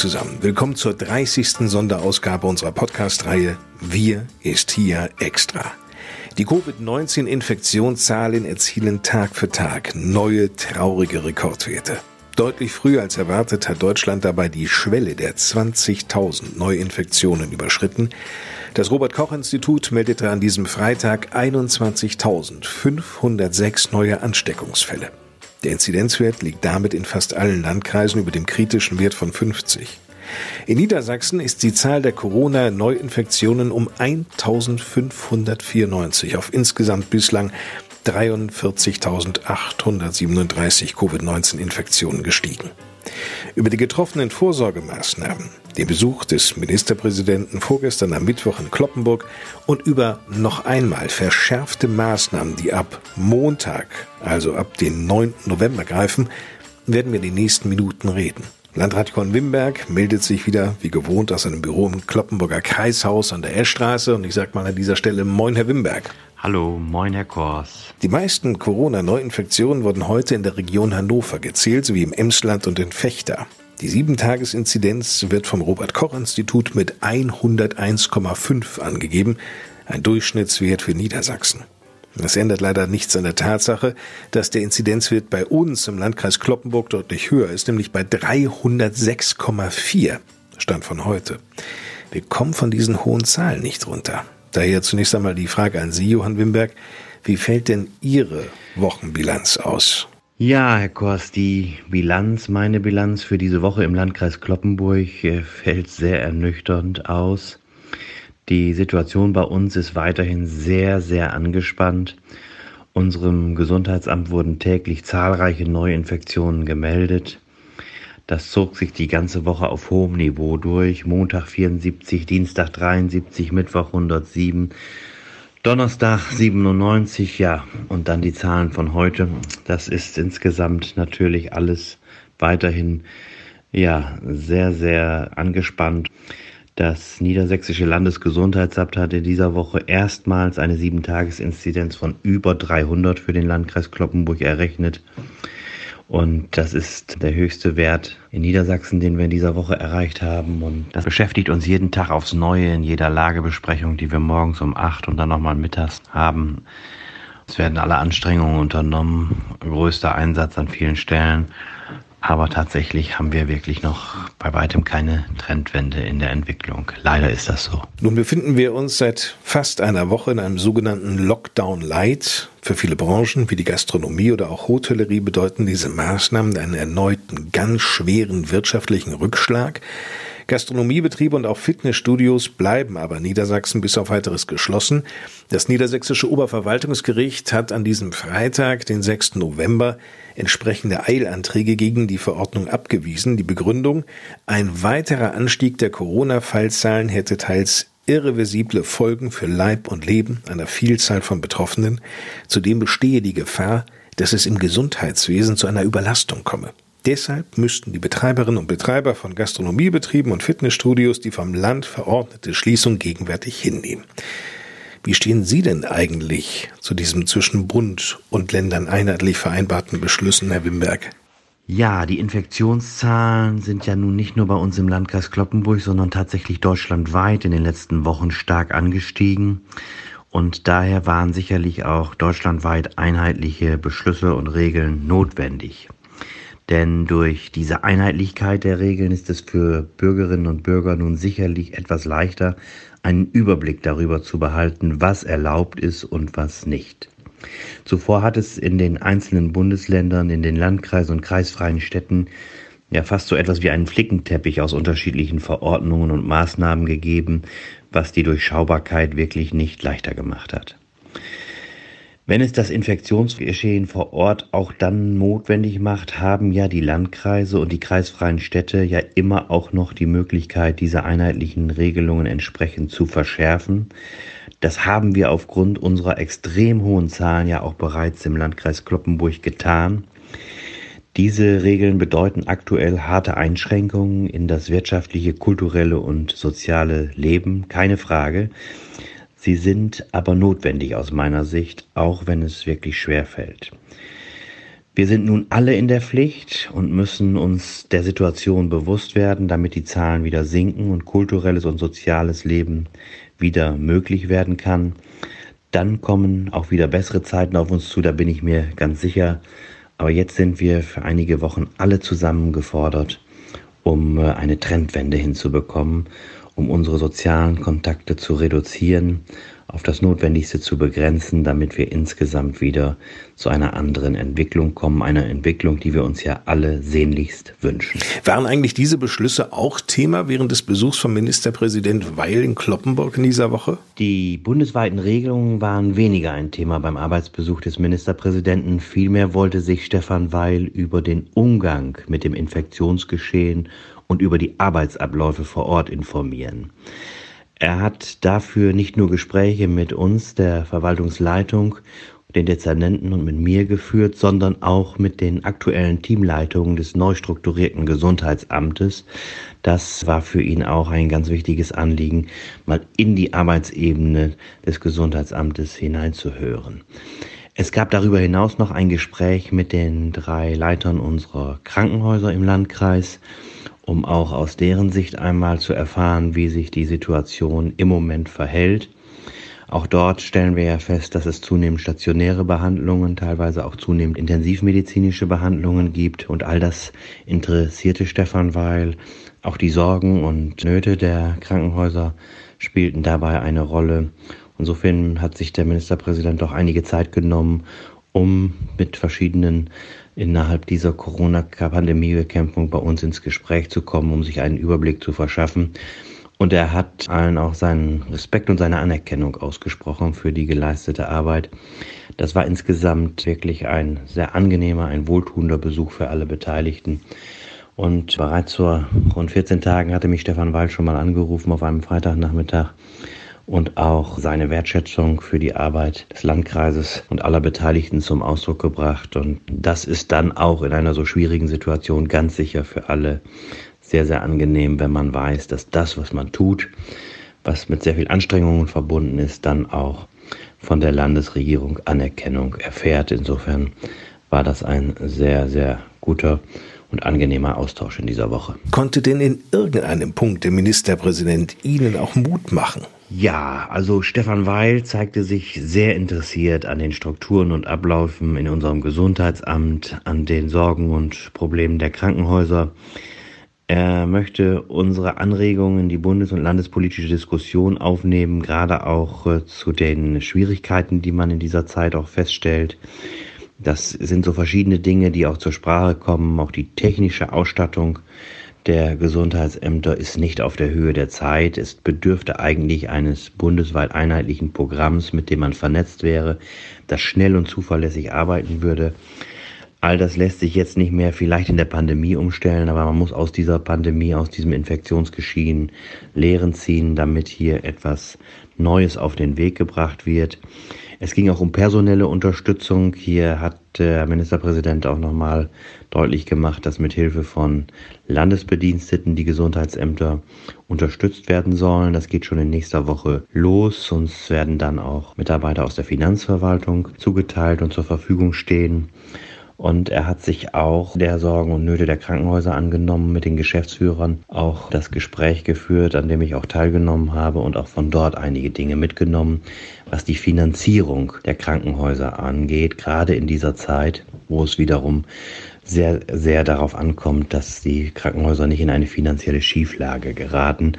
Zusammen. Willkommen zur 30. Sonderausgabe unserer Podcast-Reihe Wir ist hier extra. Die Covid-19-Infektionszahlen erzielen Tag für Tag neue traurige Rekordwerte. Deutlich früher als erwartet hat Deutschland dabei die Schwelle der 20.000 Neuinfektionen überschritten. Das Robert Koch Institut meldete an diesem Freitag 21.506 neue Ansteckungsfälle. Der Inzidenzwert liegt damit in fast allen Landkreisen über dem kritischen Wert von 50. In Niedersachsen ist die Zahl der Corona-Neuinfektionen um 1594 auf insgesamt bislang 43.837 Covid-19-Infektionen gestiegen. Über die getroffenen Vorsorgemaßnahmen, den Besuch des Ministerpräsidenten vorgestern am Mittwoch in Kloppenburg und über noch einmal verschärfte Maßnahmen, die ab Montag, also ab dem 9. November greifen, werden wir die nächsten Minuten reden. Landrat Korn Wimberg meldet sich wieder wie gewohnt aus seinem Büro im Kloppenburger Kreishaus an der Eschstraße und ich sage mal an dieser Stelle Moin Herr Wimberg. Hallo, moin Herr Kors. Die meisten Corona-Neuinfektionen wurden heute in der Region Hannover gezählt, sowie im Emsland und in Fechter. Die Sieben-Tages-Inzidenz wird vom Robert-Koch-Institut mit 101,5 angegeben, ein Durchschnittswert für Niedersachsen. Das ändert leider nichts an der Tatsache, dass der Inzidenzwert bei uns im Landkreis Kloppenburg deutlich höher ist, nämlich bei 306,4, Stand von heute. Wir kommen von diesen hohen Zahlen nicht runter. Daher zunächst einmal die Frage an Sie, Johann Wimberg. Wie fällt denn Ihre Wochenbilanz aus? Ja, Herr Kors, die Bilanz, meine Bilanz für diese Woche im Landkreis Kloppenburg äh, fällt sehr ernüchternd aus. Die Situation bei uns ist weiterhin sehr, sehr angespannt. Unserem Gesundheitsamt wurden täglich zahlreiche Neuinfektionen gemeldet. Das zog sich die ganze Woche auf hohem Niveau durch. Montag 74, Dienstag 73, Mittwoch 107, Donnerstag 97, ja, und dann die Zahlen von heute. Das ist insgesamt natürlich alles weiterhin, ja, sehr, sehr angespannt. Das Niedersächsische Landesgesundheitsamt hat in dieser Woche erstmals eine 7-Tages-Inzidenz von über 300 für den Landkreis Kloppenburg errechnet. Und das ist der höchste Wert in Niedersachsen, den wir in dieser Woche erreicht haben. Und das beschäftigt uns jeden Tag aufs Neue in jeder Lagebesprechung, die wir morgens um acht und dann nochmal mittags haben. Es werden alle Anstrengungen unternommen, größter Einsatz an vielen Stellen. Aber tatsächlich haben wir wirklich noch bei weitem keine Trendwende in der Entwicklung. Leider ist das so. Nun befinden wir uns seit fast einer Woche in einem sogenannten Lockdown Light. Für viele Branchen wie die Gastronomie oder auch Hotellerie bedeuten diese Maßnahmen einen erneuten ganz schweren wirtschaftlichen Rückschlag. Gastronomiebetriebe und auch Fitnessstudios bleiben aber Niedersachsen bis auf weiteres geschlossen. Das niedersächsische Oberverwaltungsgericht hat an diesem Freitag, den 6. November, entsprechende Eilanträge gegen die Verordnung abgewiesen. Die Begründung, ein weiterer Anstieg der Corona-Fallzahlen hätte teils irreversible Folgen für Leib und Leben einer Vielzahl von Betroffenen. Zudem bestehe die Gefahr, dass es im Gesundheitswesen zu einer Überlastung komme. Deshalb müssten die Betreiberinnen und Betreiber von Gastronomiebetrieben und Fitnessstudios die vom Land verordnete Schließung gegenwärtig hinnehmen. Wie stehen Sie denn eigentlich zu diesem zwischen Bund und Ländern einheitlich vereinbarten Beschlüssen, Herr Wimberg? Ja, die Infektionszahlen sind ja nun nicht nur bei uns im Landkreis Kloppenburg, sondern tatsächlich deutschlandweit in den letzten Wochen stark angestiegen. Und daher waren sicherlich auch deutschlandweit einheitliche Beschlüsse und Regeln notwendig. Denn durch diese Einheitlichkeit der Regeln ist es für Bürgerinnen und Bürger nun sicherlich etwas leichter, einen Überblick darüber zu behalten, was erlaubt ist und was nicht. Zuvor hat es in den einzelnen Bundesländern, in den Landkreisen und kreisfreien Städten ja fast so etwas wie einen Flickenteppich aus unterschiedlichen Verordnungen und Maßnahmen gegeben, was die Durchschaubarkeit wirklich nicht leichter gemacht hat. Wenn es das Infektionsgeschehen vor Ort auch dann notwendig macht, haben ja die Landkreise und die kreisfreien Städte ja immer auch noch die Möglichkeit, diese einheitlichen Regelungen entsprechend zu verschärfen. Das haben wir aufgrund unserer extrem hohen Zahlen ja auch bereits im Landkreis Kloppenburg getan. Diese Regeln bedeuten aktuell harte Einschränkungen in das wirtschaftliche, kulturelle und soziale Leben, keine Frage. Sie sind aber notwendig aus meiner Sicht, auch wenn es wirklich schwer fällt. Wir sind nun alle in der Pflicht und müssen uns der Situation bewusst werden, damit die Zahlen wieder sinken und kulturelles und soziales Leben wieder möglich werden kann. Dann kommen auch wieder bessere Zeiten auf uns zu, da bin ich mir ganz sicher. Aber jetzt sind wir für einige Wochen alle zusammen gefordert, um äh, eine Trendwende hinzubekommen um unsere sozialen Kontakte zu reduzieren, auf das Notwendigste zu begrenzen, damit wir insgesamt wieder zu einer anderen Entwicklung kommen, einer Entwicklung, die wir uns ja alle sehnlichst wünschen. Waren eigentlich diese Beschlüsse auch Thema während des Besuchs von Ministerpräsident Weil in Kloppenburg in dieser Woche? Die bundesweiten Regelungen waren weniger ein Thema beim Arbeitsbesuch des Ministerpräsidenten. Vielmehr wollte sich Stefan Weil über den Umgang mit dem Infektionsgeschehen und über die Arbeitsabläufe vor Ort informieren. Er hat dafür nicht nur Gespräche mit uns, der Verwaltungsleitung, den Dezernenten und mit mir geführt, sondern auch mit den aktuellen Teamleitungen des neu strukturierten Gesundheitsamtes. Das war für ihn auch ein ganz wichtiges Anliegen, mal in die Arbeitsebene des Gesundheitsamtes hineinzuhören. Es gab darüber hinaus noch ein Gespräch mit den drei Leitern unserer Krankenhäuser im Landkreis um auch aus deren Sicht einmal zu erfahren, wie sich die Situation im Moment verhält. Auch dort stellen wir ja fest, dass es zunehmend stationäre Behandlungen, teilweise auch zunehmend intensivmedizinische Behandlungen gibt. Und all das interessierte Stefan Weil. Auch die Sorgen und Nöte der Krankenhäuser spielten dabei eine Rolle. Insofern hat sich der Ministerpräsident doch einige Zeit genommen, um mit verschiedenen innerhalb dieser Corona-Pandemie-Bekämpfung bei uns ins Gespräch zu kommen, um sich einen Überblick zu verschaffen. Und er hat allen auch seinen Respekt und seine Anerkennung ausgesprochen für die geleistete Arbeit. Das war insgesamt wirklich ein sehr angenehmer, ein wohltuender Besuch für alle Beteiligten. Und bereits vor rund 14 Tagen hatte mich Stefan Weil schon mal angerufen auf einem Freitagnachmittag und auch seine Wertschätzung für die Arbeit des Landkreises und aller Beteiligten zum Ausdruck gebracht. Und das ist dann auch in einer so schwierigen Situation ganz sicher für alle sehr, sehr angenehm, wenn man weiß, dass das, was man tut, was mit sehr viel Anstrengungen verbunden ist, dann auch von der Landesregierung Anerkennung erfährt. Insofern war das ein sehr, sehr guter und angenehmer Austausch in dieser Woche. Konnte denn in irgendeinem Punkt der Ministerpräsident Ihnen auch Mut machen? Ja, also Stefan Weil zeigte sich sehr interessiert an den Strukturen und Abläufen in unserem Gesundheitsamt, an den Sorgen und Problemen der Krankenhäuser. Er möchte unsere Anregungen in die bundes- und landespolitische Diskussion aufnehmen, gerade auch äh, zu den Schwierigkeiten, die man in dieser Zeit auch feststellt. Das sind so verschiedene Dinge, die auch zur Sprache kommen, auch die technische Ausstattung der Gesundheitsämter ist nicht auf der Höhe der Zeit. Es bedürfte eigentlich eines bundesweit einheitlichen Programms, mit dem man vernetzt wäre, das schnell und zuverlässig arbeiten würde. All das lässt sich jetzt nicht mehr vielleicht in der Pandemie umstellen, aber man muss aus dieser Pandemie, aus diesem Infektionsgeschehen Lehren ziehen, damit hier etwas Neues auf den Weg gebracht wird. Es ging auch um personelle Unterstützung. Hier hat der Ministerpräsident auch nochmal deutlich gemacht, dass mit Hilfe von Landesbediensteten die Gesundheitsämter unterstützt werden sollen. Das geht schon in nächster Woche los. Uns werden dann auch Mitarbeiter aus der Finanzverwaltung zugeteilt und zur Verfügung stehen. Und er hat sich auch der Sorgen und Nöte der Krankenhäuser angenommen, mit den Geschäftsführern auch das Gespräch geführt, an dem ich auch teilgenommen habe und auch von dort einige Dinge mitgenommen, was die Finanzierung der Krankenhäuser angeht, gerade in dieser Zeit, wo es wiederum sehr, sehr darauf ankommt, dass die Krankenhäuser nicht in eine finanzielle Schieflage geraten,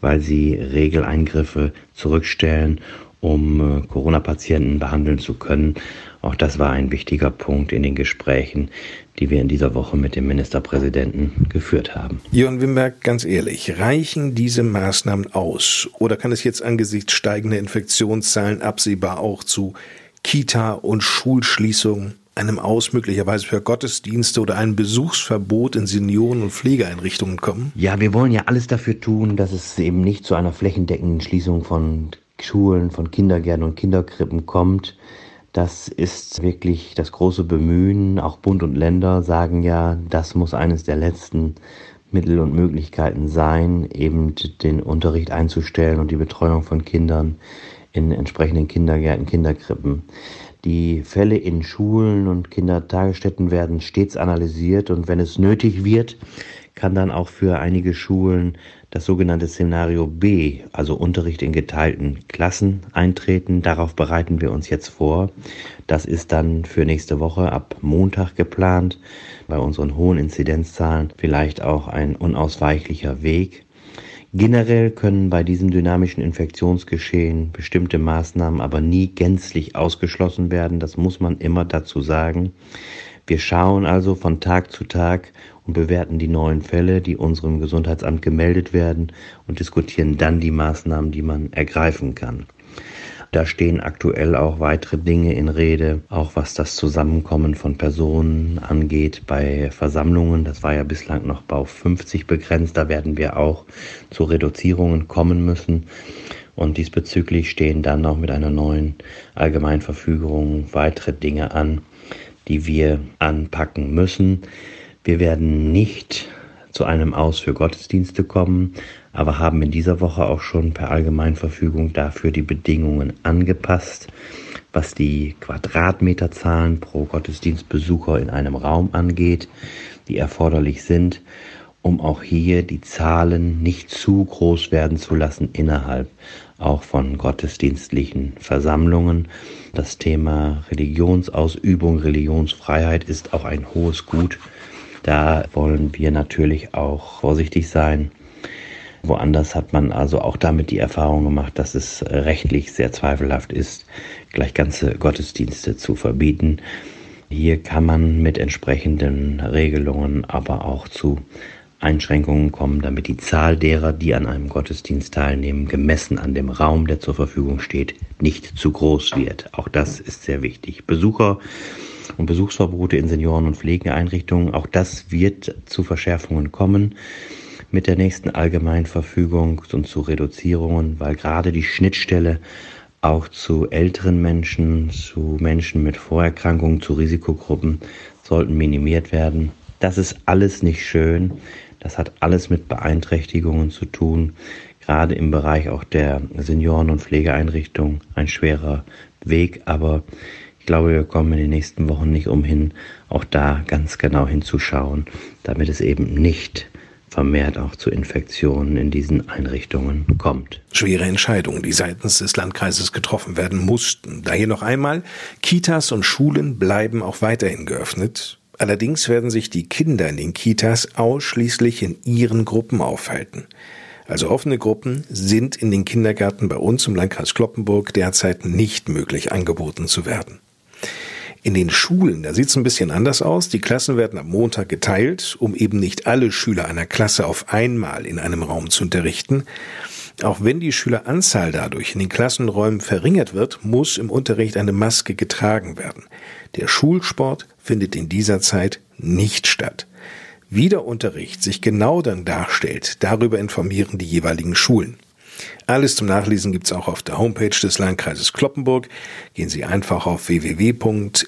weil sie Regeleingriffe zurückstellen, um äh, Corona-Patienten behandeln zu können. Auch das war ein wichtiger Punkt in den Gesprächen, die wir in dieser Woche mit dem Ministerpräsidenten geführt haben. Jörn Wimberg, ganz ehrlich, reichen diese Maßnahmen aus? Oder kann es jetzt angesichts steigender Infektionszahlen absehbar auch zu Kita- und Schulschließung, einem Aus möglicherweise für Gottesdienste oder ein Besuchsverbot in Senioren- und Pflegeeinrichtungen kommen? Ja, wir wollen ja alles dafür tun, dass es eben nicht zu einer flächendeckenden Schließung von Schulen, von Kindergärten und Kinderkrippen kommt. Das ist wirklich das große Bemühen. Auch Bund und Länder sagen ja, das muss eines der letzten Mittel und Möglichkeiten sein, eben den Unterricht einzustellen und die Betreuung von Kindern in entsprechenden Kindergärten, Kinderkrippen. Die Fälle in Schulen und Kindertagesstätten werden stets analysiert und wenn es nötig wird, kann dann auch für einige Schulen das sogenannte Szenario B, also Unterricht in geteilten Klassen, eintreten. Darauf bereiten wir uns jetzt vor. Das ist dann für nächste Woche ab Montag geplant. Bei unseren hohen Inzidenzzahlen vielleicht auch ein unausweichlicher Weg. Generell können bei diesem dynamischen Infektionsgeschehen bestimmte Maßnahmen aber nie gänzlich ausgeschlossen werden. Das muss man immer dazu sagen. Wir schauen also von Tag zu Tag und bewerten die neuen Fälle, die unserem Gesundheitsamt gemeldet werden und diskutieren dann die Maßnahmen, die man ergreifen kann. Da stehen aktuell auch weitere Dinge in Rede, auch was das Zusammenkommen von Personen angeht bei Versammlungen. Das war ja bislang noch auf 50 begrenzt. Da werden wir auch zu Reduzierungen kommen müssen. Und diesbezüglich stehen dann auch mit einer neuen Allgemeinverfügung weitere Dinge an, die wir anpacken müssen. Wir werden nicht zu einem Aus für Gottesdienste kommen, aber haben in dieser Woche auch schon per Allgemeinverfügung dafür die Bedingungen angepasst, was die Quadratmeterzahlen pro Gottesdienstbesucher in einem Raum angeht, die erforderlich sind, um auch hier die Zahlen nicht zu groß werden zu lassen innerhalb auch von gottesdienstlichen Versammlungen. Das Thema Religionsausübung, Religionsfreiheit ist auch ein hohes Gut da wollen wir natürlich auch vorsichtig sein. Woanders hat man also auch damit die Erfahrung gemacht, dass es rechtlich sehr zweifelhaft ist, gleich ganze Gottesdienste zu verbieten. Hier kann man mit entsprechenden Regelungen aber auch zu Einschränkungen kommen, damit die Zahl derer, die an einem Gottesdienst teilnehmen, gemessen an dem Raum, der zur Verfügung steht, nicht zu groß wird. Auch das ist sehr wichtig. Besucher und Besuchsverbote in Senioren- und Pflegeeinrichtungen. Auch das wird zu Verschärfungen kommen mit der nächsten Allgemeinverfügung und zu Reduzierungen, weil gerade die Schnittstelle auch zu älteren Menschen, zu Menschen mit Vorerkrankungen, zu Risikogruppen sollten minimiert werden. Das ist alles nicht schön. Das hat alles mit Beeinträchtigungen zu tun, gerade im Bereich auch der Senioren- und Pflegeeinrichtungen. Ein schwerer Weg, aber glaube, wir kommen in den nächsten Wochen nicht umhin, auch da ganz genau hinzuschauen, damit es eben nicht vermehrt auch zu Infektionen in diesen Einrichtungen kommt. Schwere Entscheidungen, die seitens des Landkreises getroffen werden mussten. Daher noch einmal, Kitas und Schulen bleiben auch weiterhin geöffnet. Allerdings werden sich die Kinder in den Kitas ausschließlich in ihren Gruppen aufhalten. Also offene Gruppen sind in den Kindergärten bei uns im Landkreis Kloppenburg derzeit nicht möglich angeboten zu werden. In den Schulen, da sieht es ein bisschen anders aus. Die Klassen werden am Montag geteilt, um eben nicht alle Schüler einer Klasse auf einmal in einem Raum zu unterrichten. Auch wenn die Schüleranzahl dadurch in den Klassenräumen verringert wird, muss im Unterricht eine Maske getragen werden. Der Schulsport findet in dieser Zeit nicht statt. Wie der Unterricht sich genau dann darstellt, darüber informieren die jeweiligen Schulen. Alles zum Nachlesen gibt's auch auf der Homepage des Landkreises Kloppenburg. Gehen Sie einfach auf www.lkclp.de.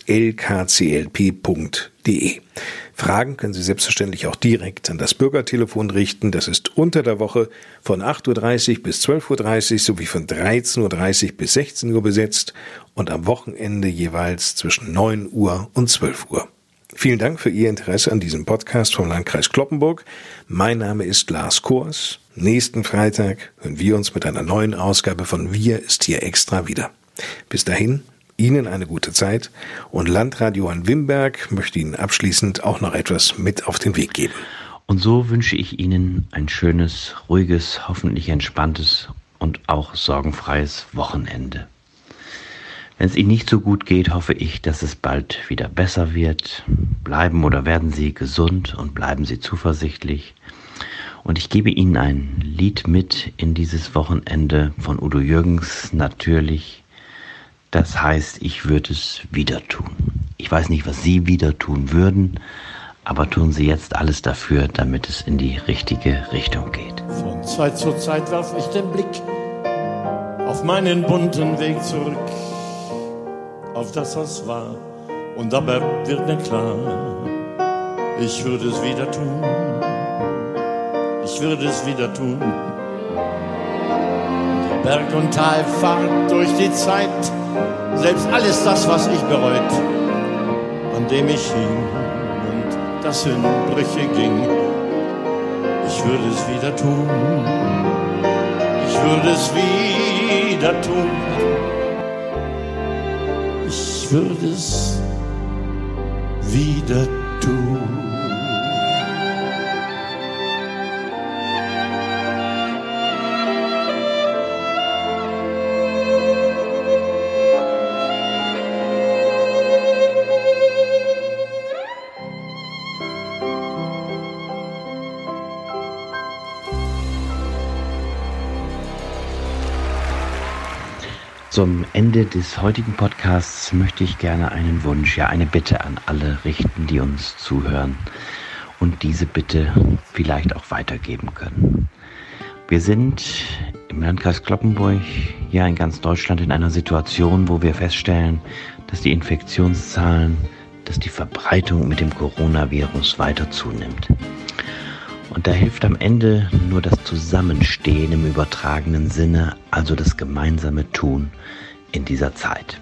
Fragen können Sie selbstverständlich auch direkt an das Bürgertelefon richten. Das ist unter der Woche von 8.30 Uhr bis 12.30 Uhr sowie von 13.30 Uhr bis 16 Uhr besetzt und am Wochenende jeweils zwischen 9 Uhr und 12 Uhr. Vielen Dank für Ihr Interesse an diesem Podcast vom Landkreis Kloppenburg. Mein Name ist Lars Kors. Nächsten Freitag hören wir uns mit einer neuen Ausgabe von Wir ist hier extra wieder. Bis dahin, Ihnen eine gute Zeit und Landradio an Wimberg möchte Ihnen abschließend auch noch etwas mit auf den Weg geben. Und so wünsche ich Ihnen ein schönes, ruhiges, hoffentlich entspanntes und auch sorgenfreies Wochenende. Wenn es Ihnen nicht so gut geht, hoffe ich, dass es bald wieder besser wird. Bleiben oder werden Sie gesund und bleiben Sie zuversichtlich. Und ich gebe Ihnen ein Lied mit in dieses Wochenende von Udo Jürgens, natürlich Das heißt, ich würde es wieder tun. Ich weiß nicht, was Sie wieder tun würden, aber tun Sie jetzt alles dafür, damit es in die richtige Richtung geht. Von Zeit zu Zeit werf ich den Blick auf meinen bunten Weg zurück, auf das, was war. Und dabei wird mir klar, ich würde es wieder tun. Ich würde es wieder tun. Berg- und Talfahrt durch die Zeit, selbst alles das, was ich bereut, an dem ich hing und das in Brüche ging. Ich würde es wieder tun. Ich würde es wieder tun. Ich würde es wieder tun. Zum Ende des heutigen Podcasts möchte ich gerne einen Wunsch, ja eine Bitte an alle richten, die uns zuhören und diese Bitte vielleicht auch weitergeben können. Wir sind im Landkreis Kloppenburg, ja in ganz Deutschland in einer Situation, wo wir feststellen, dass die Infektionszahlen, dass die Verbreitung mit dem Coronavirus weiter zunimmt. Und da hilft am Ende nur das Zusammenstehen im übertragenen Sinne, also das gemeinsame Tun in dieser Zeit.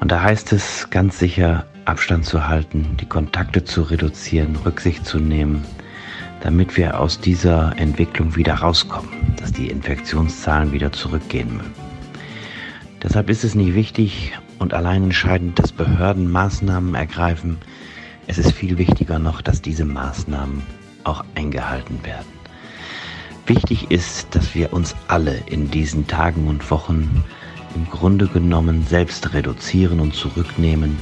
Und da heißt es ganz sicher, Abstand zu halten, die Kontakte zu reduzieren, Rücksicht zu nehmen, damit wir aus dieser Entwicklung wieder rauskommen, dass die Infektionszahlen wieder zurückgehen mögen. Deshalb ist es nicht wichtig und allein entscheidend, dass Behörden Maßnahmen ergreifen. Es ist viel wichtiger noch, dass diese Maßnahmen auch eingehalten werden. Wichtig ist, dass wir uns alle in diesen Tagen und Wochen im Grunde genommen selbst reduzieren und zurücknehmen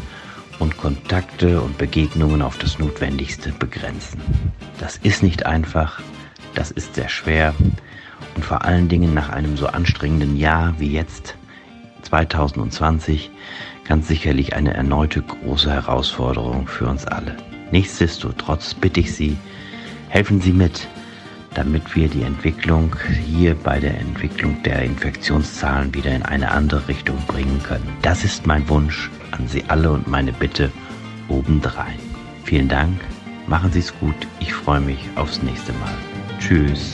und Kontakte und Begegnungen auf das Notwendigste begrenzen. Das ist nicht einfach, das ist sehr schwer und vor allen Dingen nach einem so anstrengenden Jahr wie jetzt 2020 ganz sicherlich eine erneute große Herausforderung für uns alle. Nichtsdestotrotz bitte ich Sie, Helfen Sie mit, damit wir die Entwicklung hier bei der Entwicklung der Infektionszahlen wieder in eine andere Richtung bringen können. Das ist mein Wunsch an Sie alle und meine Bitte obendrein. Vielen Dank, machen Sie es gut, ich freue mich aufs nächste Mal. Tschüss.